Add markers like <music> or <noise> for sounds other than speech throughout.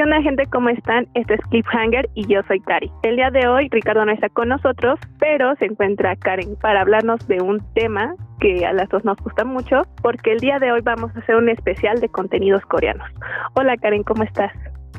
¿Qué gente? ¿Cómo están? Este es Cliffhanger y yo soy Cari. El día de hoy Ricardo no está con nosotros, pero se encuentra Karen para hablarnos de un tema que a las dos nos gusta mucho, porque el día de hoy vamos a hacer un especial de contenidos coreanos. Hola Karen, ¿cómo estás?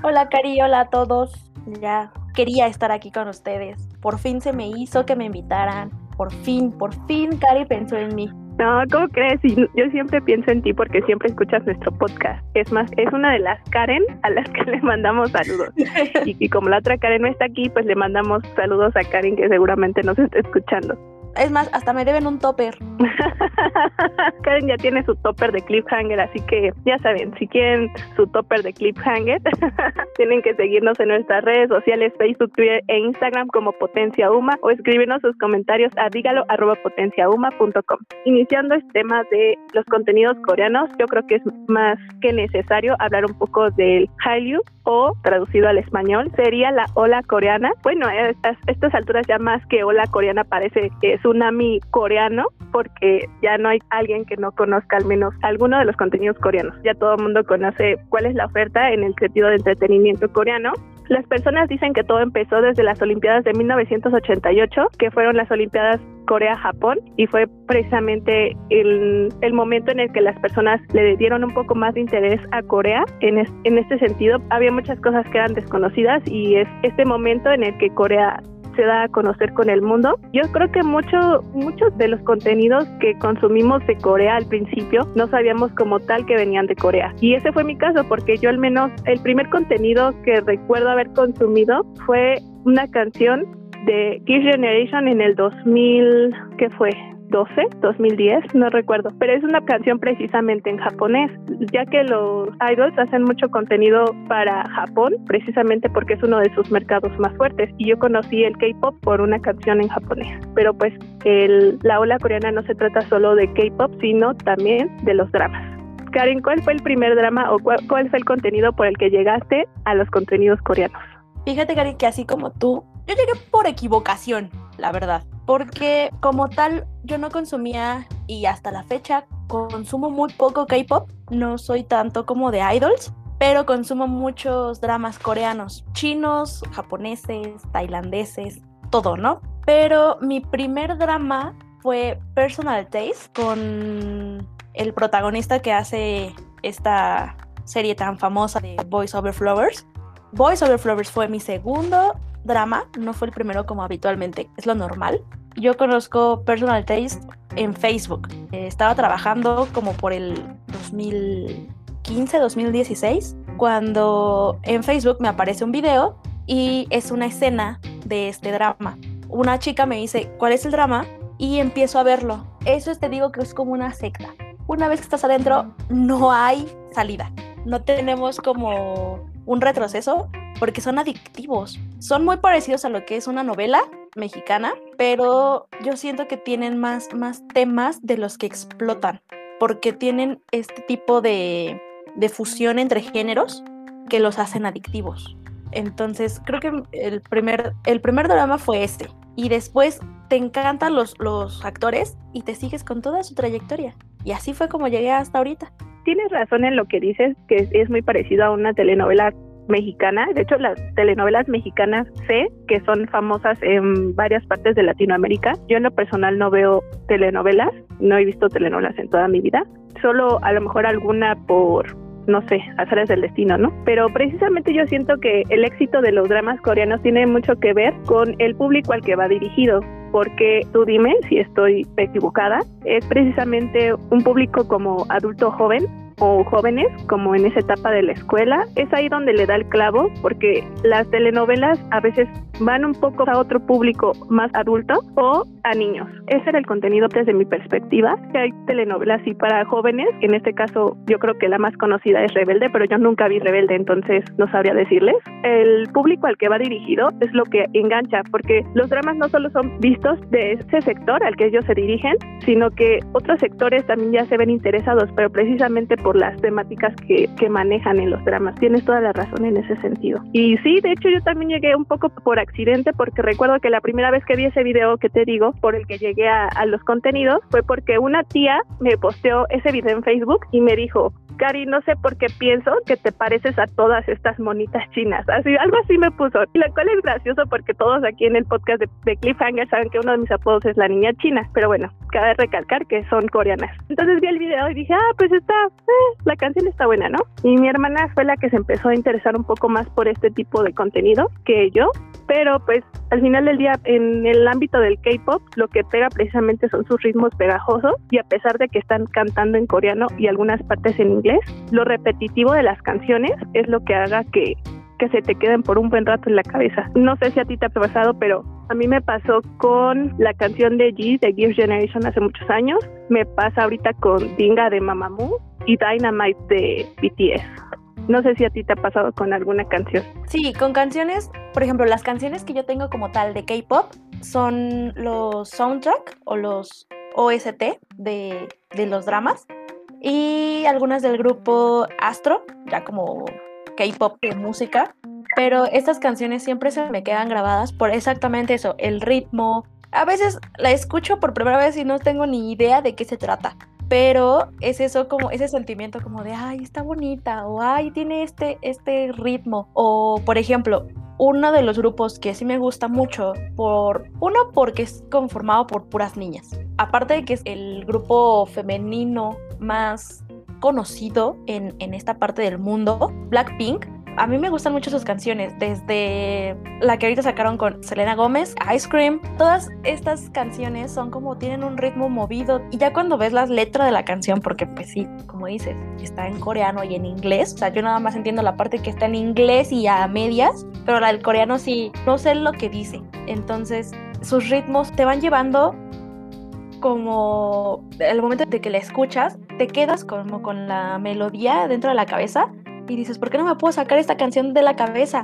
Hola Cari, hola a todos. Ya quería estar aquí con ustedes. Por fin se me hizo que me invitaran. Por fin, por fin Cari pensó en mí. No, ¿cómo crees? yo siempre pienso en ti porque siempre escuchas nuestro podcast. Es más, es una de las Karen a las que <laughs> le mandamos saludos. <laughs> y, y como la otra Karen no está aquí, pues le mandamos saludos a Karen que seguramente nos está escuchando. Es más, hasta me deben un topper. <laughs> Karen ya tiene su topper de cliffhanger, así que ya saben, si quieren su topper de cliffhanger, <laughs> tienen que seguirnos en nuestras redes sociales, Facebook, Twitter e Instagram como Potencia Uma o escribirnos sus comentarios a dígalo arroba potenciauma.com. Iniciando este tema de los contenidos coreanos, yo creo que es más que necesario hablar un poco del Hallyu o traducido al español sería la ola coreana. Bueno, a estas, alturas ya más que ola coreana parece que tsunami coreano porque ya no hay alguien que no conozca al menos alguno de los contenidos coreanos. Ya todo el mundo conoce cuál es la oferta en el sentido de entretenimiento coreano las personas dicen que todo empezó desde las Olimpiadas de 1988, que fueron las Olimpiadas Corea-Japón, y fue precisamente el, momento en el que las personas le dieron un poco más de interés a Corea. En, en este sentido, había muchas cosas que eran desconocidas y es este momento en el que Corea se da a conocer con el mundo. Yo creo que mucho, muchos de los contenidos que consumimos de Corea al principio no sabíamos como tal que venían de Corea. Y ese fue mi caso porque yo al menos el primer contenido que recuerdo haber consumido fue una canción de Kiss Generation en el 2000, ¿qué fue? 2012, 2010, no recuerdo, pero es una canción precisamente en japonés, ya que los idols hacen mucho contenido para Japón, precisamente porque es uno de sus mercados más fuertes. Y yo conocí el K-pop por una canción en japonés. Pero pues el, la ola coreana no se trata solo de K-pop, sino también de los dramas. Karen, ¿cuál fue el primer drama o cuál, cuál fue el contenido por el que llegaste a los contenidos coreanos? Fíjate, Karen, que así como tú, yo llegué por equivocación, la verdad porque como tal yo no consumía y hasta la fecha consumo muy poco K-pop, no soy tanto como de idols, pero consumo muchos dramas coreanos, chinos, japoneses, tailandeses, todo, ¿no? Pero mi primer drama fue Personal Taste con el protagonista que hace esta serie tan famosa de Voice Over Flowers. Voice Over Flowers fue mi segundo drama, no fue el primero como habitualmente, es lo normal. Yo conozco Personal Taste en Facebook. Eh, estaba trabajando como por el 2015, 2016, cuando en Facebook me aparece un video y es una escena de este drama. Una chica me dice, ¿cuál es el drama? Y empiezo a verlo. Eso te digo que es como una secta. Una vez que estás adentro, no hay salida. No tenemos como un retroceso porque son adictivos. Son muy parecidos a lo que es una novela, mexicana, pero yo siento que tienen más, más temas de los que explotan, porque tienen este tipo de, de fusión entre géneros que los hacen adictivos. Entonces, creo que el primer, el primer drama fue este. Y después te encantan los, los actores y te sigues con toda su trayectoria. Y así fue como llegué hasta ahorita. Tienes razón en lo que dices, que es muy parecido a una telenovela mexicana. De hecho, las telenovelas mexicanas sé que son famosas en varias partes de Latinoamérica. Yo en lo personal no veo telenovelas, no he visto telenovelas en toda mi vida. Solo a lo mejor alguna por no sé, azares del destino, ¿no? Pero precisamente yo siento que el éxito de los dramas coreanos tiene mucho que ver con el público al que va dirigido porque tú dime si estoy equivocada, es precisamente un público como adulto joven o jóvenes, como en esa etapa de la escuela, es ahí donde le da el clavo, porque las telenovelas a veces van un poco a otro público más adulto o a niños. Ese era el contenido desde mi perspectiva, hay telenovelas y para jóvenes, en este caso yo creo que la más conocida es Rebelde, pero yo nunca vi Rebelde, entonces no sabría decirles. El público al que va dirigido es lo que engancha, porque los dramas no solo son vistos de ese sector al que ellos se dirigen, sino que otros sectores también ya se ven interesados, pero precisamente por las temáticas que, que manejan en los dramas. Tienes toda la razón en ese sentido. Y sí, de hecho yo también llegué un poco por porque recuerdo que la primera vez que vi ese video que te digo, por el que llegué a, a los contenidos, fue porque una tía me posteó ese video en Facebook y me dijo, Cari, no sé por qué pienso que te pareces a todas estas monitas chinas. Así, algo así me puso. Lo cual es gracioso porque todos aquí en el podcast de, de Cliffhanger saben que uno de mis apodos es la niña china. Pero bueno, cabe recalcar que son coreanas. Entonces vi el video y dije, ah, pues está, eh, la canción está buena, ¿no? Y mi hermana fue la que se empezó a interesar un poco más por este tipo de contenido que yo. Pero pues al final del día, en el ámbito del K-pop, lo que pega precisamente son sus ritmos pegajosos y a pesar de que están cantando en coreano y algunas partes en inglés, lo repetitivo de las canciones es lo que haga que, que se te queden por un buen rato en la cabeza. No sé si a ti te ha pasado, pero a mí me pasó con la canción de G de Give Generation hace muchos años. Me pasa ahorita con Dinga de Mamamoo y Dynamite de BTS. No sé si a ti te ha pasado con alguna canción. Sí, con canciones, por ejemplo, las canciones que yo tengo como tal de K-pop son los soundtrack o los OST de, de los dramas y algunas del grupo Astro, ya como K-pop de música. Pero estas canciones siempre se me quedan grabadas por exactamente eso, el ritmo. A veces la escucho por primera vez y no tengo ni idea de qué se trata pero es eso como ese sentimiento como de ay está bonita o ay tiene este este ritmo o por ejemplo uno de los grupos que sí me gusta mucho por uno porque es conformado por puras niñas. Aparte de que es el grupo femenino más conocido en, en esta parte del mundo Blackpink a mí me gustan mucho sus canciones, desde la que ahorita sacaron con Selena Gómez, Ice Cream. Todas estas canciones son como tienen un ritmo movido y ya cuando ves las letras de la canción, porque pues sí, como dices, está en coreano y en inglés, o sea, yo nada más entiendo la parte que está en inglés y a medias, pero la del coreano sí, no sé lo que dice. Entonces, sus ritmos te van llevando como el momento de que la escuchas, te quedas como con la melodía dentro de la cabeza y dices, ¿por qué no me puedo sacar esta canción de la cabeza?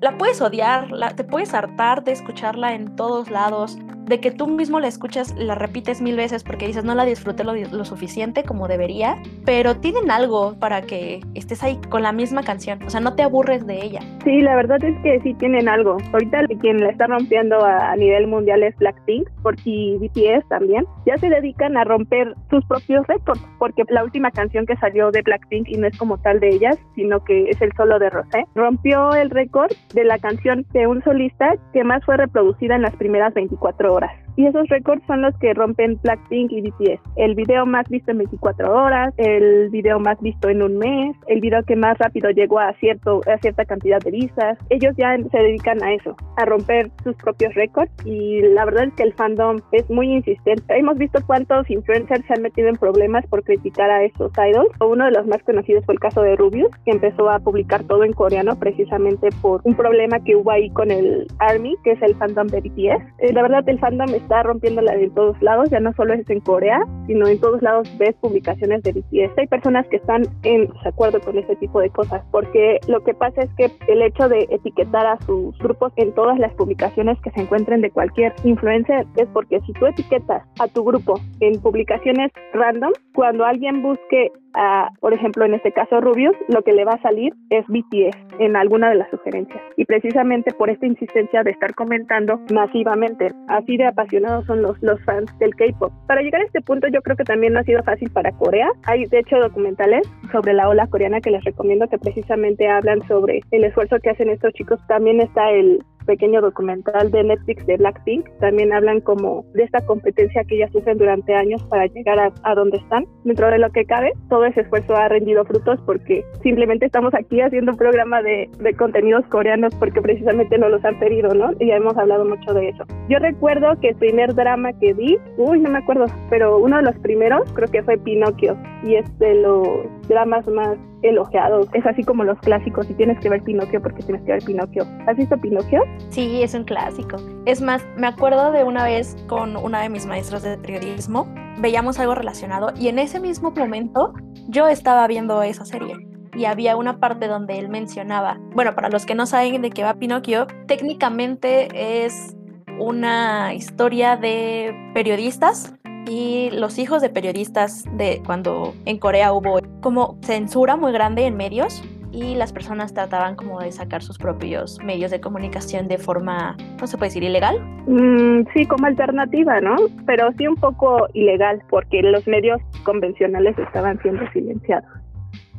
La puedes odiar, la, te puedes hartar de escucharla en todos lados, de que tú mismo la escuchas, la repites mil veces porque dices no la disfruté lo, lo, suficiente como debería, pero tienen algo para que estés ahí con la misma canción, o sea, no te aburres de ella. Sí, la verdad es que sí tienen algo. Ahorita quien la está rompiendo a, a nivel mundial es Blackpink, porque BTS también, ya se dedican a romper sus propios récords, porque la última canción que salió de Blackpink, y no es como tal de ellas, sino que es el solo de Rosé, rompió el récord de la canción de un solista que más fue reproducida en las primeras 24 horas. horas. Y esos récords son los que rompen Blackpink y BTS. El video más visto en 24 horas, el video más visto en un mes, el video que más rápido llegó a, cierto, a cierta cantidad de vistas. Ellos ya se dedican a eso, a romper sus propios récords y la verdad es que el fandom es muy insistente. Hemos visto cuántos influencers se han metido en problemas por criticar a estos idols. Uno de los más conocidos fue el caso de Rubius, que empezó a publicar todo en coreano precisamente por un problema que hubo ahí con el ARMY, que es el fandom de BTS. Eh, la verdad el fandom está rompiéndola en todos lados, ya no solo es en Corea, sino en todos lados ves publicaciones de BTS. Hay personas que están en desacuerdo con ese tipo de cosas, porque lo que pasa es que el hecho de etiquetar a sus grupos en todas las publicaciones que se encuentren de cualquier influencer es porque si tú etiquetas a tu grupo en publicaciones random, cuando alguien busque a, por ejemplo, en este caso Rubius, lo que le va a salir es BTS en alguna de las sugerencias. Y precisamente por esta insistencia de estar comentando masivamente, así de apasionados son los, los fans del K-pop. Para llegar a este punto, yo creo que también no ha sido fácil para Corea. Hay, de hecho, documentales sobre la ola coreana que les recomiendo que precisamente hablan sobre el esfuerzo que hacen estos chicos. También está el pequeño documental de Netflix de Blackpink. También hablan como de esta competencia que ellas sufren durante años para llegar a, donde están. Dentro de lo que cabe, todo ese esfuerzo ha rendido frutos porque simplemente estamos aquí haciendo un programa de, de contenidos coreanos porque precisamente nos los han pedido, ¿no? Y ya hemos hablado mucho de eso. Yo recuerdo que el primer drama que vi, uy, no me acuerdo, pero uno de los primeros creo que fue Pinocchio y es de los dramas más elogiados. Es así como los clásicos, y tienes que ver Pinocchio porque tienes que ver Pinocchio. ¿Has visto Pinocchio? Sí, es un clásico. Es más, me acuerdo de una vez con una de mis maestras de periodismo, veíamos algo relacionado y en ese mismo momento yo estaba viendo esa serie y había una parte donde él mencionaba, bueno, para los que no saben de qué va Pinocchio, técnicamente es una historia de periodistas y los hijos de periodistas de cuando en Corea hubo como censura muy grande en medios y las personas trataban como de sacar sus propios medios de comunicación de forma, no se puede decir ilegal. Mm, sí, como alternativa, ¿no? Pero sí un poco ilegal porque los medios convencionales estaban siendo silenciados.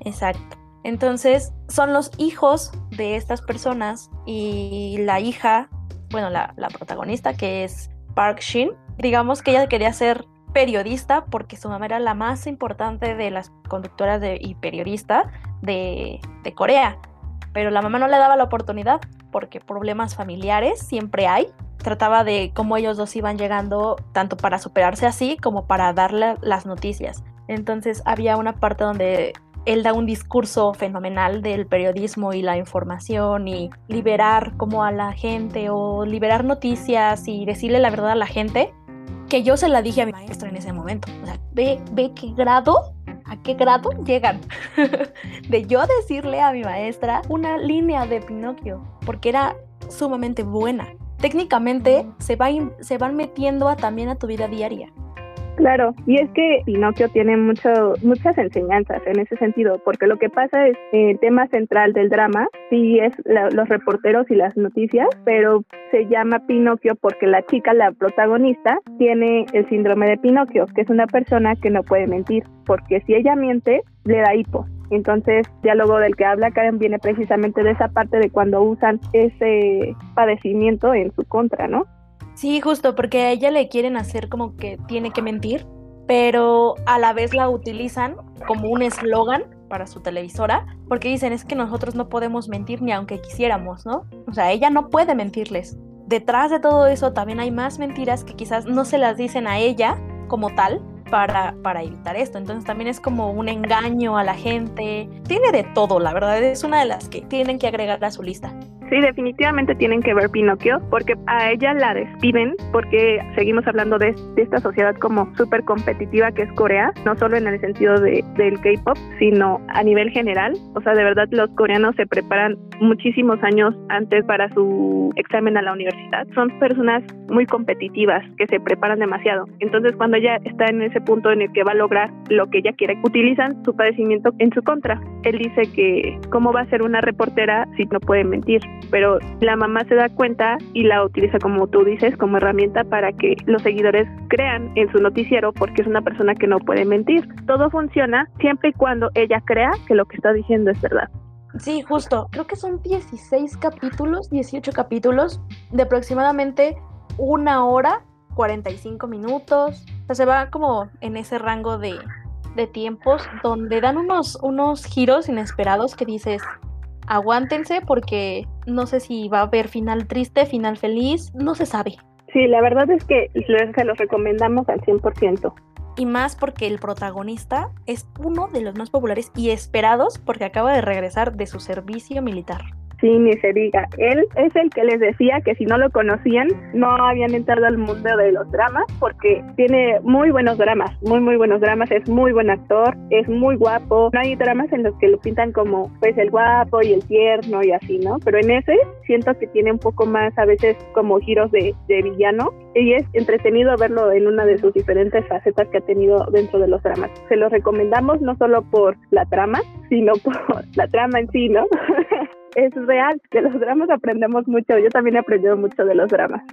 Exacto. Entonces, son los hijos de estas personas y la hija, bueno, la, la protagonista, que es Park Shin, digamos que ella quería ser periodista porque su mamá era la más importante de las conductoras de, y periodista de, de Corea. Pero la mamá no le daba la oportunidad porque problemas familiares siempre hay. Trataba de cómo ellos dos iban llegando tanto para superarse así como para darle las noticias. Entonces había una parte donde él da un discurso fenomenal del periodismo y la información y liberar como a la gente o liberar noticias y decirle la verdad a la gente que yo se la dije a mi maestro en ese momento. O sea, ve, ve qué grado, a qué grado llegan. <laughs> de yo decirle a mi maestra una línea de Pinocchio, porque era sumamente buena. Técnicamente se, va se van metiendo a, también a tu vida diaria. Claro, y es que Pinocchio tiene mucho, muchas enseñanzas en ese sentido, porque lo que pasa es que el tema central del drama sí es los reporteros y las noticias, pero se llama Pinocchio porque la chica, la protagonista, tiene el síndrome de Pinocchio, que es una persona que no puede mentir, porque si ella miente, le da hipo. Entonces, diálogo del que habla Karen viene precisamente de esa parte de cuando usan ese padecimiento en su contra, ¿no? Sí, justo, porque a ella le quieren hacer como que tiene que mentir, pero a la vez la utilizan como un eslogan para su televisora, porque dicen es que nosotros no podemos mentir ni aunque quisiéramos, ¿no? O sea, ella no puede mentirles. Detrás de todo eso también hay más mentiras que quizás no se las dicen a ella como tal, para, para, evitar esto. Entonces también es como un engaño a la gente. Tiene de todo, la verdad. Es una de las que tienen que agregar a su lista. Sí, definitivamente tienen que ver Pinocchio, porque a ella la despiden, porque seguimos hablando de, esta sociedad como súper competitiva que es Corea, no solo en el sentido de, del K-pop, sino a nivel general. O sea, de verdad los coreanos se preparan muchísimos años antes para su examen a la universidad. Son personas muy competitivas que se preparan demasiado. Entonces, cuando ella está en ese punto en el que va a lograr lo que ella quiere, utilizan su padecimiento en su contra. Él dice que cómo va a ser una reportera si no puede mentir pero la mamá se da cuenta y la utiliza como tú dices, como herramienta para que los seguidores crean en su noticiero porque es una persona que no puede mentir. Todo funciona siempre y cuando ella crea que lo que está diciendo es verdad. Sí, justo. Creo que son 16 capítulos, 18 capítulos de aproximadamente una hora, 45 minutos. O sea, se va como en ese rango de, de tiempos donde dan unos, unos giros inesperados que dices, aguántense porque no sé si va a haber final triste, final feliz, no se sabe. Sí, la verdad es que se los recomendamos al 100%. Y más porque el protagonista es uno de los más populares y esperados porque acaba de regresar de su servicio militar. Sí, ni se diga. Él es el que les decía que si no lo conocían, no habían entrado al mundo de los dramas, porque tiene muy buenos dramas, muy, muy buenos dramas. Es muy buen actor, es muy guapo. No hay dramas en los que lo pintan como, pues, el guapo y el tierno y así, ¿no? Pero en ese siento que tiene un poco más, a veces, como giros de, villano. Y es entretenido verlo en una de sus diferentes facetas que ha tenido dentro de los dramas. Se los recomendamos no solo por la trama, sino <laughs> por la trama en sí, ¿no? <laughs> es real. De los dramas aprendemos mucho. Yo también he aprendido mucho de los dramas.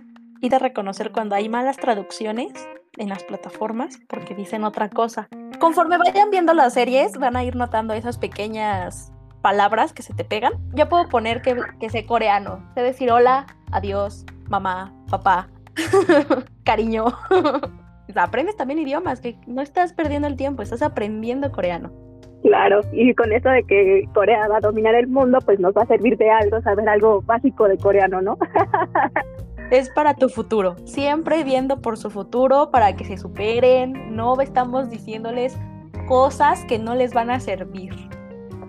Y de reconocer cuando hay malas traducciones en las plataformas porque dicen otra cosa. Conforme vayan viendo las series, van a ir notando esas pequeñas palabras que se te pegan. Ya puedo poner que, que sé coreano. Sé decir hola, adiós, mamá, papá, <laughs> cariño. <laughs> aprendes también idiomas, que no estás perdiendo el tiempo, estás aprendiendo coreano. Claro, y con esto de que Corea va a dominar el mundo, pues nos va a servir de algo saber algo básico de coreano, ¿no? <laughs> es para tu futuro, siempre viendo por su futuro para que se superen, no estamos diciéndoles cosas que no les van a servir.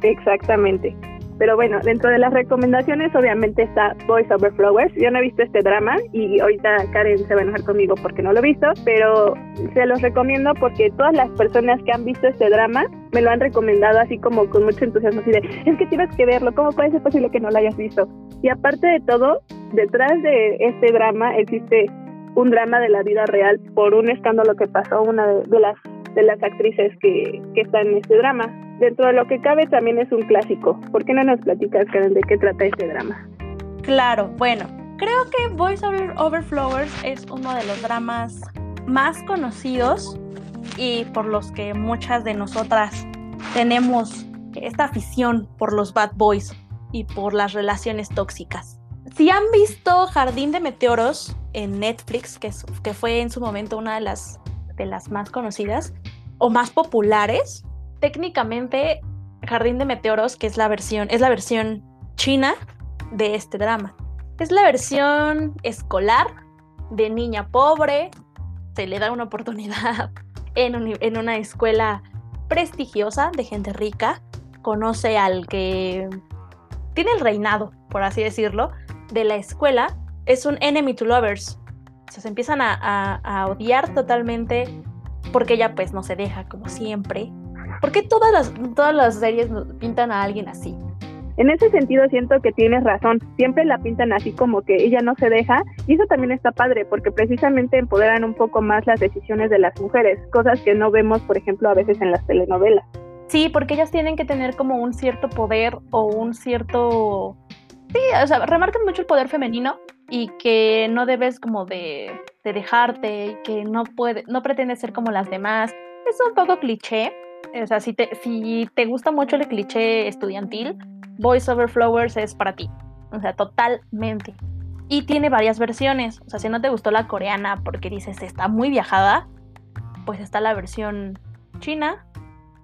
Exactamente. Pero bueno, dentro de las recomendaciones obviamente está Boys Over Flowers. Yo no he visto este drama y ahorita Karen se va a enojar conmigo porque no lo he visto, pero se los recomiendo porque todas las personas que han visto este drama me lo han recomendado así como con mucho entusiasmo, así de, es que tienes que verlo, ¿cómo puede ser posible que no lo hayas visto? Y aparte de todo, detrás de este drama existe un drama de la vida real por un escándalo que pasó una de, las de las actrices que, que están en este drama dentro de lo que cabe también es un clásico. ¿Por qué no nos platicas, Karen, de qué trata este drama? Claro, bueno, creo que Voice Over, Flowers es uno de los dramas más conocidos y por los que muchas de nosotras tenemos esta afición por los bad boys y por las relaciones tóxicas. Si han visto Jardín de Meteoros en Netflix, que, que fue en su momento una de las, de las más conocidas o más populares, técnicamente Jardín de Meteoros, que es la versión, es la versión china de este drama. Es la versión escolar de niña pobre, se le da una oportunidad <laughs> en, en una escuela prestigiosa de gente rica, conoce al que tiene el reinado, por así decirlo, de la escuela, es un enemy to lovers. se empiezan a, odiar totalmente porque ella pues no se deja como siempre. ¿Por qué todas las, todas las series pintan a alguien así? En ese sentido siento que tienes razón, siempre la pintan así como que ella no se deja y eso también está padre porque precisamente empoderan un poco más las decisiones de las mujeres, cosas que no vemos por ejemplo a veces en las telenovelas. Sí, porque ellas tienen que tener como un cierto poder o un cierto... Sí, o sea, remarcan mucho el poder femenino y que no debes como de, de dejarte y que no, puede, no pretendes ser como las demás. Es un poco cliché, o sea, si te, si te gusta mucho el cliché estudiantil, Voice Over Flowers es para ti. O sea, totalmente. Y tiene varias versiones. O sea, si no te gustó la coreana porque dices está muy viajada, pues está la versión china.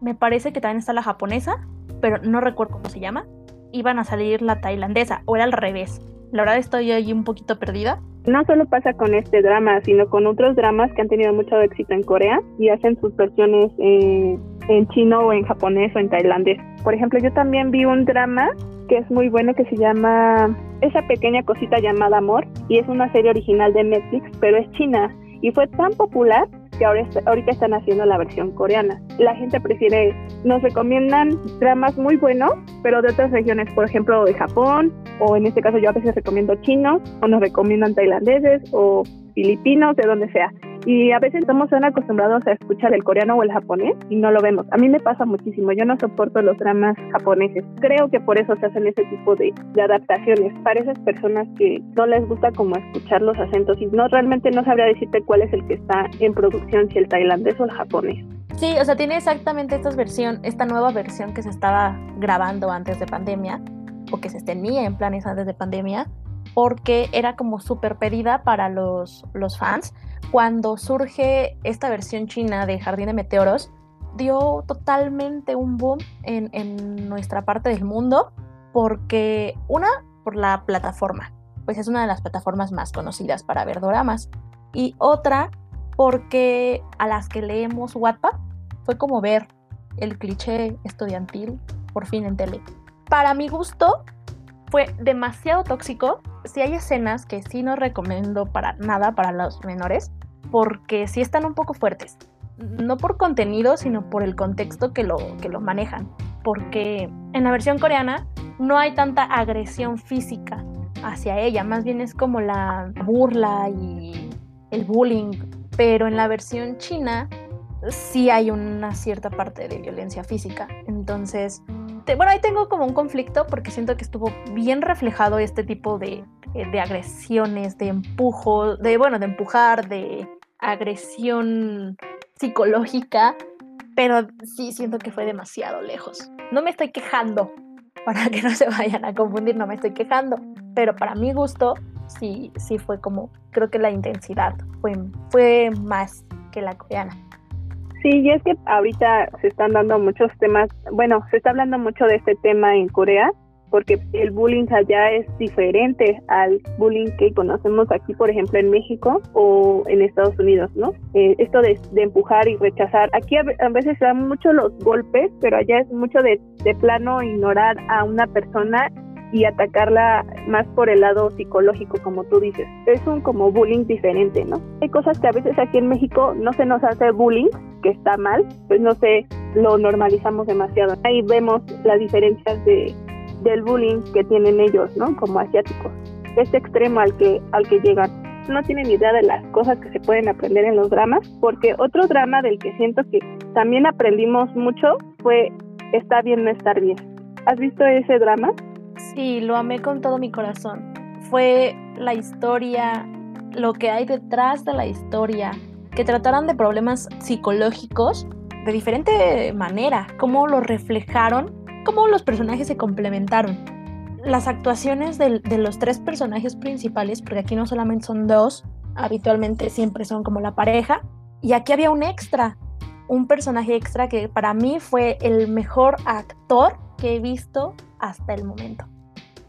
Me parece que también está la japonesa, pero no recuerdo cómo se llama. Iban a salir la tailandesa, o era al revés. La verdad estoy ahí un poquito perdida. No solo pasa con este drama, sino con otros dramas que han tenido mucho éxito en Corea y hacen sus versiones eh, en chino o en japonés o en tailandés. Por ejemplo, yo también vi un drama que es muy bueno que se llama Esa pequeña cosita llamada amor y es una serie original de Netflix, pero es china y fue tan popular que ahora ahorita están haciendo la versión coreana. La gente prefiere, nos recomiendan dramas muy buenos, pero de otras regiones, por ejemplo, de Japón, o en este caso yo a veces recomiendo chinos, o nos recomiendan tailandeses, o filipinos, de donde sea. Y a veces estamos tan acostumbrados a escuchar el coreano o el japonés y no lo vemos. A mí me pasa muchísimo, yo no soporto los dramas japoneses. Creo que por eso se hacen ese tipo de, de adaptaciones para esas personas que no les gusta como escuchar los acentos y no realmente no sabría decirte cuál es el que está en producción, si el tailandés o el japonés. Sí, o sea, tiene exactamente esta versión, esta nueva versión que se estaba grabando antes de pandemia o que se tenía en planes antes de pandemia porque era como súper pedida para los, los fans. Cuando surge esta versión china de Jardín de Meteoros, dio totalmente un boom en, en nuestra parte del mundo, porque una, por la plataforma, pues es una de las plataformas más conocidas para ver doramas, y otra, porque a las que leemos Wattpad fue como ver el cliché estudiantil por fin en tele. Para mi gusto, fue demasiado tóxico. Si hay escenas que sí no recomiendo para nada para los menores, porque sí están un poco fuertes. No por contenido, sino por el contexto que lo, que lo manejan. Porque en la versión coreana no hay tanta agresión física hacia ella, más bien es como la burla y el bullying. Pero en la versión china sí hay una cierta parte de violencia física. Entonces, bueno, ahí tengo como un conflicto porque siento que estuvo bien reflejado este tipo de, de agresiones, de empujo, de, bueno, de empujar, de agresión psicológica, pero sí siento que fue demasiado lejos. No me estoy quejando, <laughs> para que no se vayan a confundir, no me estoy quejando, pero para mi gusto sí, sí fue como, creo que la intensidad fue, fue más que la coreana. Sí, y es que ahorita se están dando muchos temas, bueno, se está hablando mucho de este tema en Corea, porque el bullying allá es diferente al bullying que conocemos aquí, por ejemplo, en México o en Estados Unidos, ¿no? Eh, esto de, empujar y rechazar. Aquí a, veces se dan mucho los golpes, pero allá es mucho de, de plano ignorar a una persona y atacarla más por el lado psicológico, como tú dices. Es un como bullying diferente, ¿no? Hay cosas que a veces aquí en México no se nos hace bullying, que está mal, pues no sé, lo normalizamos demasiado. Ahí vemos las diferencias de, del bullying que tienen ellos, ¿no? Como asiáticos. Este extremo al que, al que llegan. No tienen idea de las cosas que se pueden aprender en los dramas, porque otro drama del que siento que también aprendimos mucho fue Está bien no estar bien. ¿Has visto ese drama? Sí, lo amé con todo mi corazón. Fue la historia, lo que hay detrás de la historia, que trataran de problemas psicológicos de diferente manera, cómo lo reflejaron cómo los personajes se complementaron. Las actuaciones de, de los tres personajes principales, porque aquí no solamente son dos, habitualmente siempre son como la pareja, y aquí había un extra, un personaje extra que para mí fue el mejor actor que he visto hasta el momento.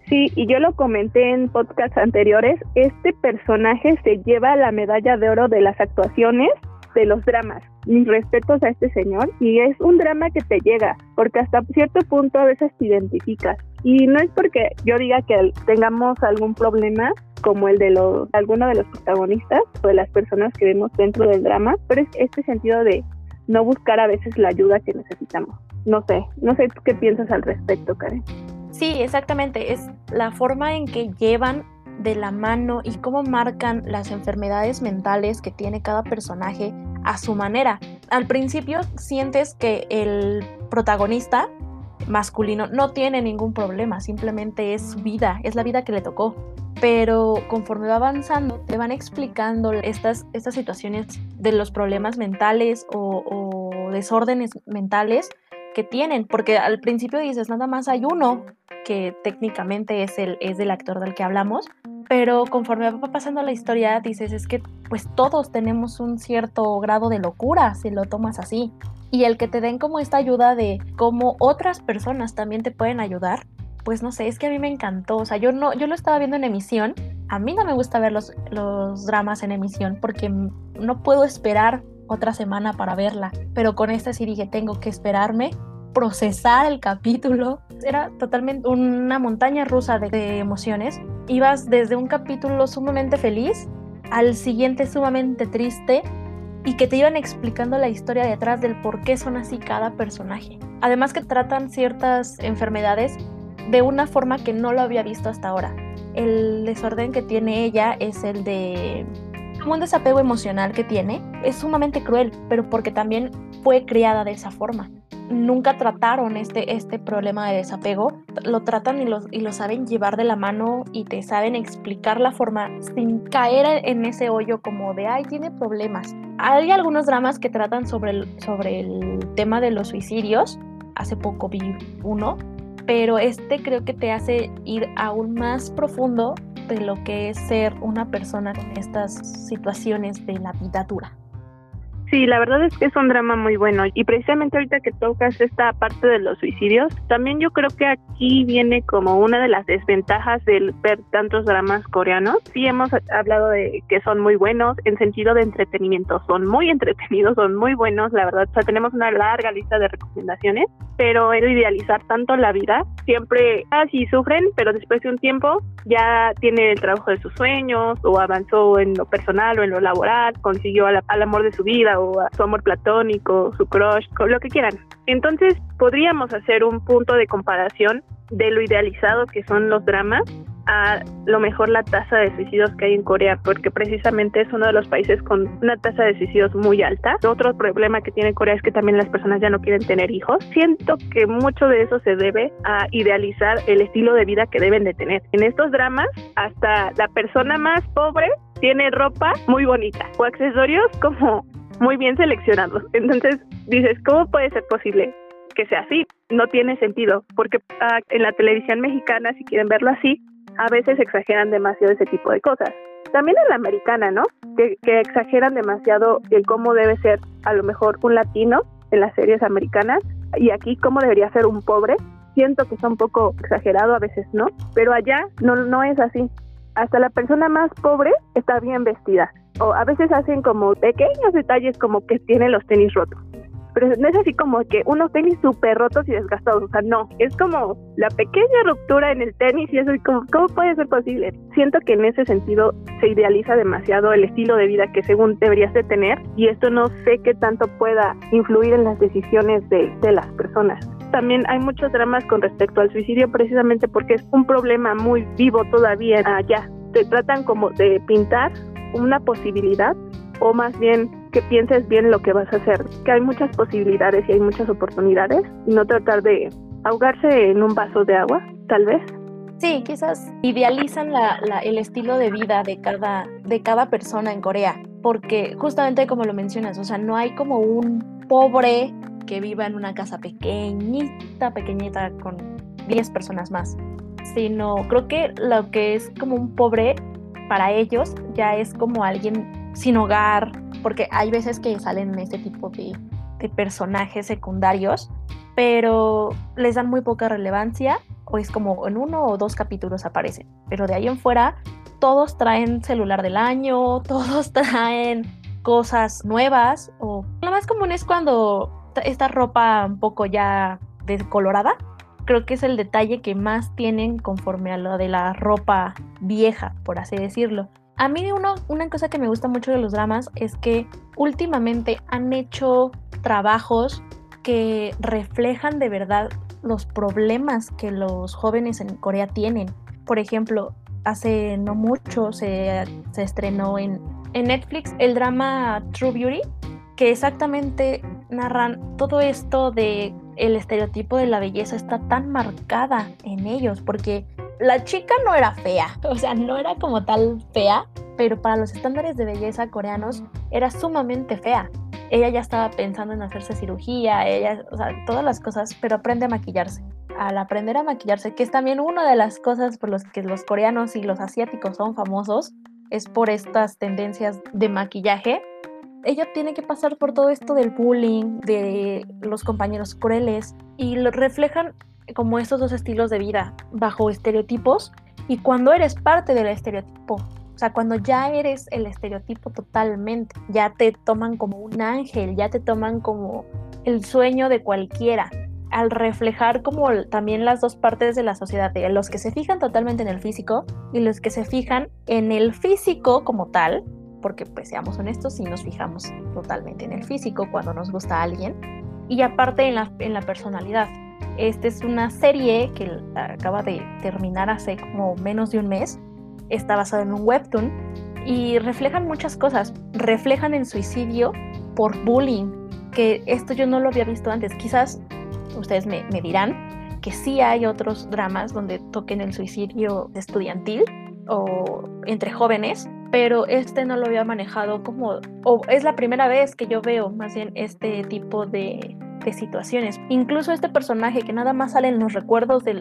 Sí, y yo lo comenté en podcasts anteriores, este personaje se lleva la medalla de oro de las actuaciones de los dramas. Mis respetos a este señor y es un drama que te llega, porque hasta cierto punto a veces te identificas. Y no es porque yo diga que tengamos algún problema como el de alguno de los protagonistas o de las personas que vemos dentro del drama, pero es este sentido de no buscar a veces la ayuda que necesitamos. No sé, no sé qué piensas al respecto, Karen. Sí, exactamente. Es la forma en que llevan de la mano y cómo marcan las enfermedades mentales que tiene cada personaje a su manera. Al principio sientes que el protagonista masculino no tiene ningún problema, simplemente es vida, es la vida que le tocó. Pero conforme va avanzando, te van explicando estas, estas situaciones de los problemas mentales o, o desórdenes mentales que tienen, porque al principio dices, nada más hay uno, que técnicamente es el es del actor del que hablamos, pero conforme va pasando la historia dices, es que pues todos tenemos un cierto grado de locura si lo tomas así. Y el que te den como esta ayuda de cómo otras personas también te pueden ayudar, pues no sé, es que a mí me encantó. O sea, yo no, yo lo estaba viendo en emisión. A mí no me gusta ver los, los dramas en emisión porque no puedo esperar otra semana para verla. Pero con esta sí dije, tengo que esperarme procesar el capítulo. Era totalmente una montaña rusa de, emociones. Ibas desde un capítulo sumamente feliz al siguiente sumamente triste y que te iban explicando la historia detrás del por qué son así cada personaje. Además que tratan ciertas enfermedades de una forma que no lo había visto hasta ahora. El desorden que tiene ella es el de un desapego emocional que tiene. Es sumamente cruel, pero porque también fue criada de esa forma nunca trataron este, este problema de desapego, lo tratan y lo, y lo saben llevar de la mano y te saben explicar la forma sin caer en ese hoyo como de, ay, tiene problemas. Hay algunos dramas que tratan sobre el, sobre el tema de los suicidios, hace poco vi uno, pero este creo que te hace ir aún más profundo de lo que es ser una persona con estas situaciones de la vida dura. Sí, la verdad es que es un drama muy bueno. Y precisamente ahorita que tocas esta parte de los suicidios, también yo creo que aquí viene como una de las desventajas del ver tantos dramas coreanos. Sí hemos hablado de que son muy buenos en sentido de entretenimiento, son muy <laughs> entretenidos, son muy buenos, la verdad, o sea, tenemos una larga lista de recomendaciones, pero el idealizar tanto la vida, siempre así sufren, pero después de un tiempo ya tiene el trabajo de sus sueños o avanzó en lo personal o en lo laboral, consiguió al, al amor de su vida su amor platónico, su crush, lo que quieran. Entonces podríamos hacer un punto de comparación de lo idealizado que son los dramas a lo mejor la tasa de suicidios que hay en Corea, porque precisamente es uno de los países con una tasa de suicidios muy alta. Otro problema que tiene Corea es que también las personas ya no quieren tener hijos. Siento que mucho de eso se debe a idealizar el estilo de vida que deben de tener. En estos dramas, hasta la persona más pobre tiene ropa muy bonita o accesorios como muy bien seleccionados. Entonces dices, ¿cómo puede ser posible que sea así? No tiene sentido, porque ah, en la televisión mexicana, si quieren verlo así, a veces exageran demasiado ese tipo de cosas. También en la americana, ¿no? Que, que exageran demasiado el cómo debe ser a lo mejor un latino en las series americanas y aquí cómo debería ser un pobre. Siento que está un poco exagerado, a veces no, pero allá no, no es así. Hasta la persona más pobre está bien vestida o a veces hacen como pequeños detalles como que tienen los tenis rotos. Pero no es así como que unos tenis súper rotos y desgastados, o sea, no, es como la pequeña ruptura en el tenis y eso, como, ¿cómo puede ser posible? Siento que en ese sentido se idealiza demasiado el estilo de vida que según deberías de tener y esto no sé qué tanto pueda influir en las decisiones de, de las personas también hay muchos dramas con respecto al suicidio precisamente porque es un problema muy vivo todavía allá. Se tratan como de pintar una posibilidad o más bien que pienses bien lo que vas a hacer, que hay muchas posibilidades y hay muchas oportunidades y no tratar de ahogarse en un vaso de agua, tal vez. Sí, quizás idealizan la, el estilo de vida de cada, de cada persona en Corea, porque justamente como lo mencionas, o sea, no hay como un pobre que viva en una casa pequeñita, pequeñita con 10 personas más, sino creo que lo que es como un pobre para ellos ya es como alguien sin hogar, porque hay veces que salen este tipo de, de personajes secundarios, pero les dan muy poca relevancia o es como en uno o dos capítulos aparecen, pero de ahí en fuera todos traen celular del año, <laughs> todos traen cosas nuevas o lo más común es cuando esta ropa un poco ya descolorada, creo que es el detalle que más tienen conforme a lo de la ropa vieja, por así decirlo. A mí uno, una cosa que me gusta mucho de los dramas es que últimamente han hecho trabajos que reflejan de verdad los problemas que los jóvenes en Corea tienen. Por ejemplo, hace no mucho se, se estrenó en, en Netflix el drama True Beauty, exactamente narran todo esto de el estereotipo de la belleza está tan marcada en ellos, porque la chica no era fea, <laughs> o sea, no era como tal fea, pero para los estándares de belleza coreanos era sumamente fea. Ella ya estaba pensando en hacerse cirugía, ella, o sea, todas las cosas, pero aprende a maquillarse. Al aprender a maquillarse, que es también una de las cosas por las que los coreanos y los asiáticos son famosos, es por estas tendencias de maquillaje. Ella tiene que pasar por todo esto del bullying, de los compañeros crueles, y lo reflejan como estos dos estilos de vida bajo estereotipos y cuando eres parte del estereotipo, o sea, cuando ya eres el estereotipo totalmente, ya te toman como un ángel, ya te toman como el sueño de cualquiera, al reflejar como también las dos partes de la sociedad, los que se fijan totalmente en el físico y los que se fijan en el físico como tal, porque pues seamos honestos, si nos fijamos totalmente en el físico cuando nos gusta a alguien, y aparte en la, en la personalidad. Esta es una serie que acaba de terminar hace como menos de un mes. Está basada en un webtoon y reflejan muchas cosas. Reflejan el suicidio por bullying, que esto yo no lo había visto antes. Quizás ustedes me, me dirán que sí hay otros dramas donde toquen el suicidio estudiantil o entre jóvenes, pero este no lo había manejado como, o es la primera vez que yo veo más bien este tipo de, de situaciones. Incluso este personaje que nada más sale en los recuerdos del,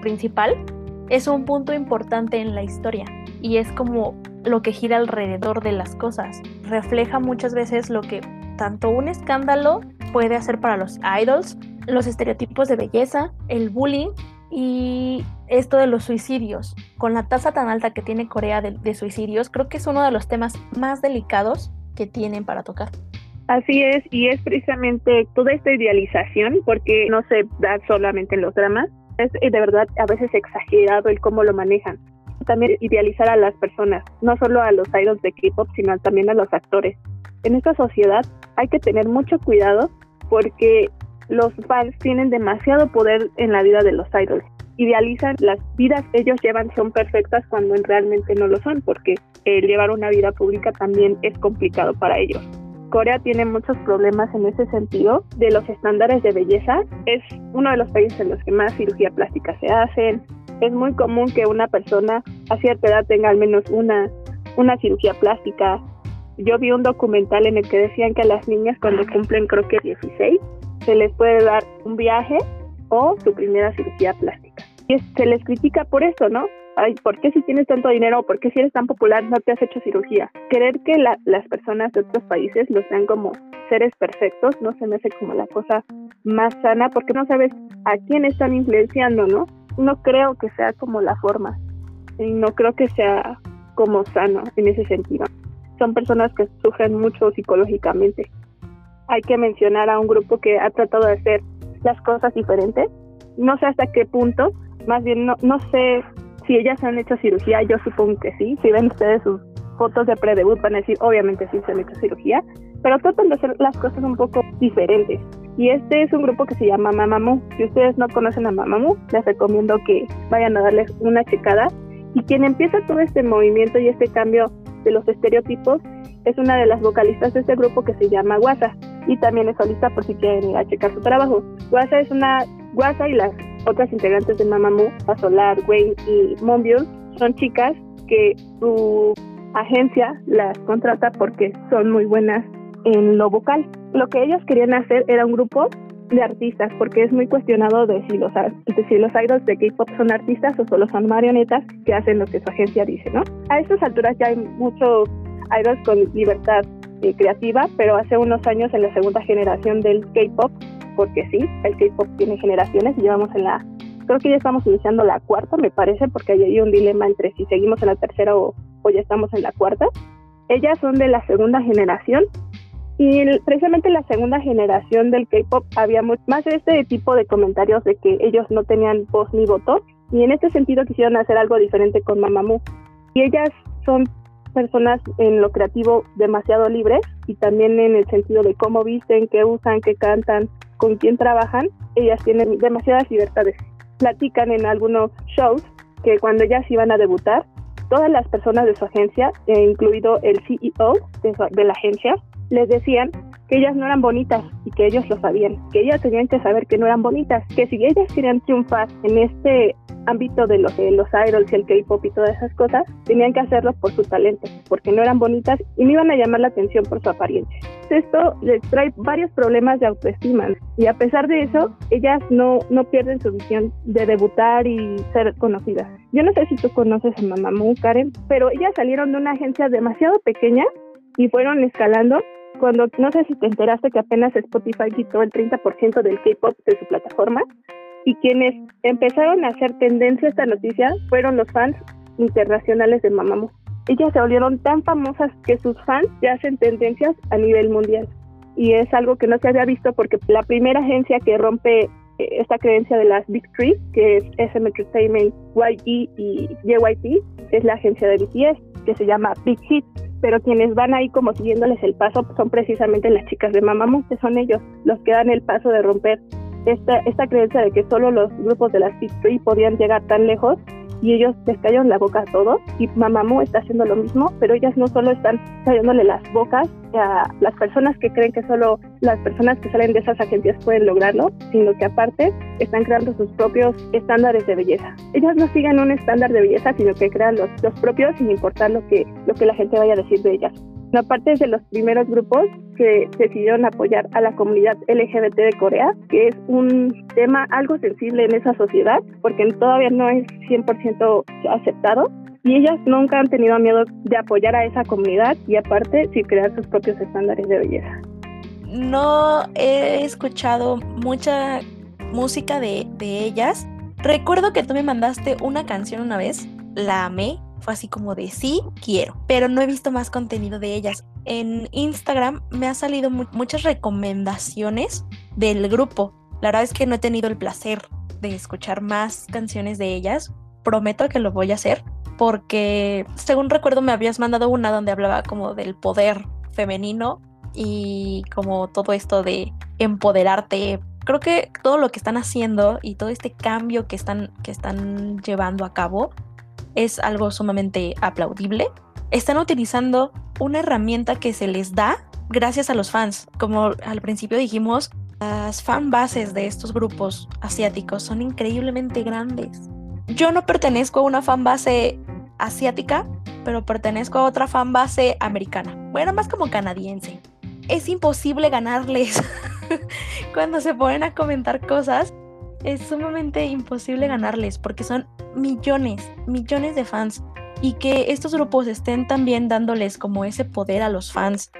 principal es un punto importante en la historia y es como lo que gira alrededor de las cosas. Refleja muchas veces lo que tanto un escándalo puede hacer para los idols, los estereotipos de belleza, el bullying y esto de los suicidios. Con la tasa tan alta que tiene Corea de, suicidios, creo que es uno de los temas más delicados que tienen para tocar. Así es, y es precisamente toda esta idealización, porque no se da solamente en los dramas, es de verdad a veces exagerado el cómo lo manejan. También idealizar a las personas, no solo a los idols de K-pop, sino también a los actores. En esta sociedad hay que tener mucho cuidado porque los fans tienen demasiado poder en la vida de los idols. Idealizan las vidas que ellos llevan son perfectas cuando realmente no lo son, porque el llevar una vida pública también es complicado para ellos. Corea tiene muchos problemas en ese sentido de los estándares de belleza. Es uno de los países en los que más cirugía plástica se hacen. Es muy común que una persona a cierta edad tenga al menos una, una cirugía plástica. Yo vi un documental en el que decían que las niñas cuando cumplen creo que 16 se les puede dar un viaje o su primera cirugía plástica. Y se les critica por eso, ¿no? ay, ¿por qué si tienes tanto dinero por qué si eres tan popular no te has hecho cirugía? Creer que las personas de otros países los sean como seres perfectos no se me hace como la cosa más sana porque no sabes a quién están influenciando, ¿no? No creo que sea como la forma y no creo que sea como sano en ese sentido. Son personas que sufren mucho psicológicamente. Hay que mencionar a un grupo que ha tratado de hacer las cosas diferentes. No sé hasta qué punto, más bien no, no sé si ellas han hecho cirugía, yo supongo que sí. Si ven ustedes sus fotos de pre-debut, van a decir, obviamente sí se han hecho cirugía, pero tratan de hacer las cosas un poco diferentes. Y este es un grupo que se llama Mamamoo. Si ustedes no conocen a Mamamoo, les recomiendo que vayan a darles una checada. Y quien empieza todo este movimiento y este cambio de los estereotipos es una de las vocalistas de este grupo que se llama Guasa y también es solista por si quieren ir a checar su trabajo. Guasa es una Guasa y las otras integrantes de Mamamoo, Solar, Wayne y Monbiol, son chicas que su agencia las contrata porque son muy buenas en lo vocal. lo que ellos querían hacer era un grupo de artistas, porque es muy cuestionado de si los, de si los idols de K-pop son artistas o solo son marionetas que hacen lo que su agencia dice, ¿no? A estas alturas ya hay muchos idols con libertad creativa, pero hace unos años en la segunda generación del K-pop, porque sí, el K-pop tiene generaciones y llevamos en la, creo que ya estamos iniciando la cuarta, me parece, porque hay un dilema entre si seguimos en la tercera o, o ya estamos en la cuarta. Ellas son de la segunda generación y precisamente en la segunda generación del K-pop había más este tipo de comentarios de que ellos no tenían voz ni voto. Y en este sentido quisieron hacer algo diferente con Mamamoo. Y ellas son personas en lo creativo demasiado libres y también en el sentido de cómo visten, qué usan, qué cantan, con quién trabajan. Ellas tienen demasiadas libertades. Platican en algunos shows que cuando ellas iban a debutar, todas las personas de su agencia, eh, incluido el CEO de la agencia, les decían que ellas no eran bonitas y que ellos lo sabían, que ellas tenían que saber que no eran bonitas, que si ellas querían triunfar en este ámbito de los, de los idols y el K-pop y todas esas cosas, tenían que hacerlo por su talento, porque no eran bonitas y no iban a llamar la atención por su apariencia. Esto les trae varios problemas de autoestima y a pesar de eso, ellas no, no pierden su visión de debutar y ser conocidas. Yo no sé si tú conoces a Mamamoo, Karen, pero ellas salieron de una agencia demasiado pequeña y fueron escalando cuando no sé si te enteraste que apenas Spotify quitó el 30% del K-pop de su plataforma y quienes empezaron a hacer tendencia a esta noticia fueron los fans internacionales de Mamamoo. Ellas se volvieron tan famosas que sus fans ya hacen tendencias a nivel mundial y es algo que no se había visto porque la primera agencia que rompe eh, esta creencia de las Big Three, que es SM Entertainment, YG y JYP, es la agencia de BTS, que se llama Big Hit pero quienes van ahí como siguiéndoles el paso son precisamente las chicas de Mamamoo, que son ellos los que dan el paso de romper esta, esta creencia de que solo los grupos de las Big Three podían llegar tan lejos y ellos les callaron la boca a todos y Mamamoo está haciendo lo mismo, pero ellas no solo están callándole las bocas a las personas que creen que solo las personas que salen de esas agencias pueden lograrlo, sino que aparte están creando sus propios estándares de belleza. Ellas no siguen un estándar de belleza, sino que crean los, los propios sin importar lo que, lo que la gente vaya a decir de ellas. Aparte de los primeros grupos que decidieron apoyar a la comunidad LGBT de Corea, que es un tema algo sensible en esa sociedad, porque todavía no es 100% aceptado. Y ellas nunca han tenido miedo de apoyar a esa comunidad y aparte sí crear sus propios estándares de belleza. No he escuchado mucha música de, de ellas. Recuerdo que tú me mandaste una canción una vez, la amé, fue así como de sí, quiero, pero no he visto más contenido de ellas. En Instagram me ha salido muchas recomendaciones del grupo. La verdad es que no he tenido el placer de escuchar más canciones de ellas. Prometo que lo voy a hacer porque según recuerdo me habías mandado una donde hablaba como del poder femenino y como todo esto de empoderarte. Creo que todo lo que están haciendo y todo este cambio que están, que están llevando a cabo es algo sumamente aplaudible. Están utilizando una herramienta que se les da gracias a los fans. Como al principio dijimos, las fan bases de estos grupos asiáticos son increíblemente grandes. Yo no pertenezco a una fan base asiática, pero pertenezco a otra fan base americana. Bueno, más como canadiense. Es imposible ganarles <laughs> cuando se ponen a comentar cosas es sumamente imposible ganarles porque son millones, millones de fans y que estos grupos estén también dándoles como ese poder a los fans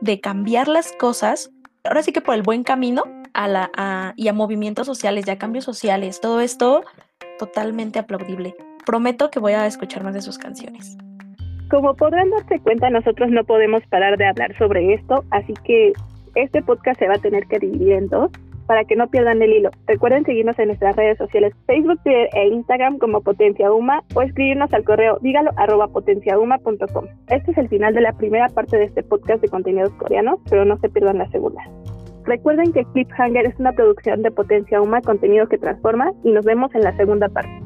de cambiar las cosas, ahora sí que por el buen camino a la, y a movimientos sociales, ya cambios sociales, todo esto totalmente aplaudible. Prometo que voy a escuchar más de sus canciones. Como podrán darse cuenta, nosotros no podemos parar de hablar sobre esto, así que este podcast se va a tener que dividir en dos para que no pierdan el hilo. Recuerden seguirnos en nuestras redes sociales Facebook, Twitter e Instagram como Potencia Uma o escribirnos al correo dígalo arroba potenciauma.com. Este es el final de la primera parte de este podcast de contenidos coreanos, pero no se pierdan la segunda. Recuerden que Cliffhanger es una producción de Potencia Uma, contenido que transforma y nos vemos en la segunda parte.